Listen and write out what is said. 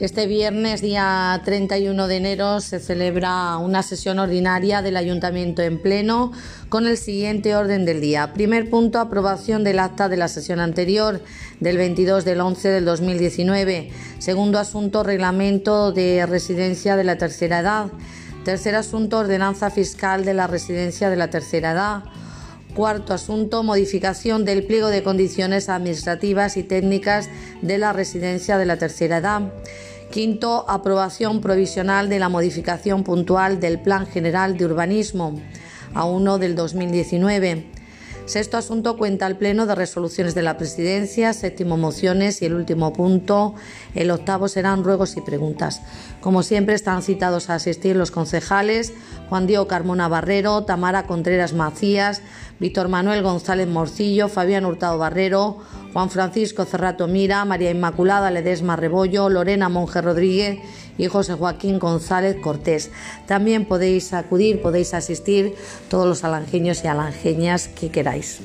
Este viernes, día 31 de enero, se celebra una sesión ordinaria del Ayuntamiento en pleno con el siguiente orden del día. Primer punto, aprobación del acta de la sesión anterior del 22 del 11 del 2019. Segundo asunto, reglamento de residencia de la tercera edad. Tercer asunto, ordenanza fiscal de la residencia de la tercera edad. Cuarto asunto, modificación del pliego de condiciones administrativas y técnicas de la residencia de la tercera edad. Quinto, aprobación provisional de la modificación puntual del Plan General de Urbanismo a 1 del 2019. Sexto asunto cuenta el Pleno de resoluciones de la Presidencia, séptimo mociones y el último punto, el octavo serán ruegos y preguntas. Como siempre están citados a asistir los concejales Juan Diego Carmona Barrero, Tamara Contreras Macías, Víctor Manuel González Morcillo, Fabián Hurtado Barrero, Juan Francisco Cerrato Mira, María Inmaculada Ledesma Rebollo, Lorena Monje Rodríguez y José Joaquín González Cortés. También podéis acudir, podéis asistir todos los alangeños y alangeñas que queráis.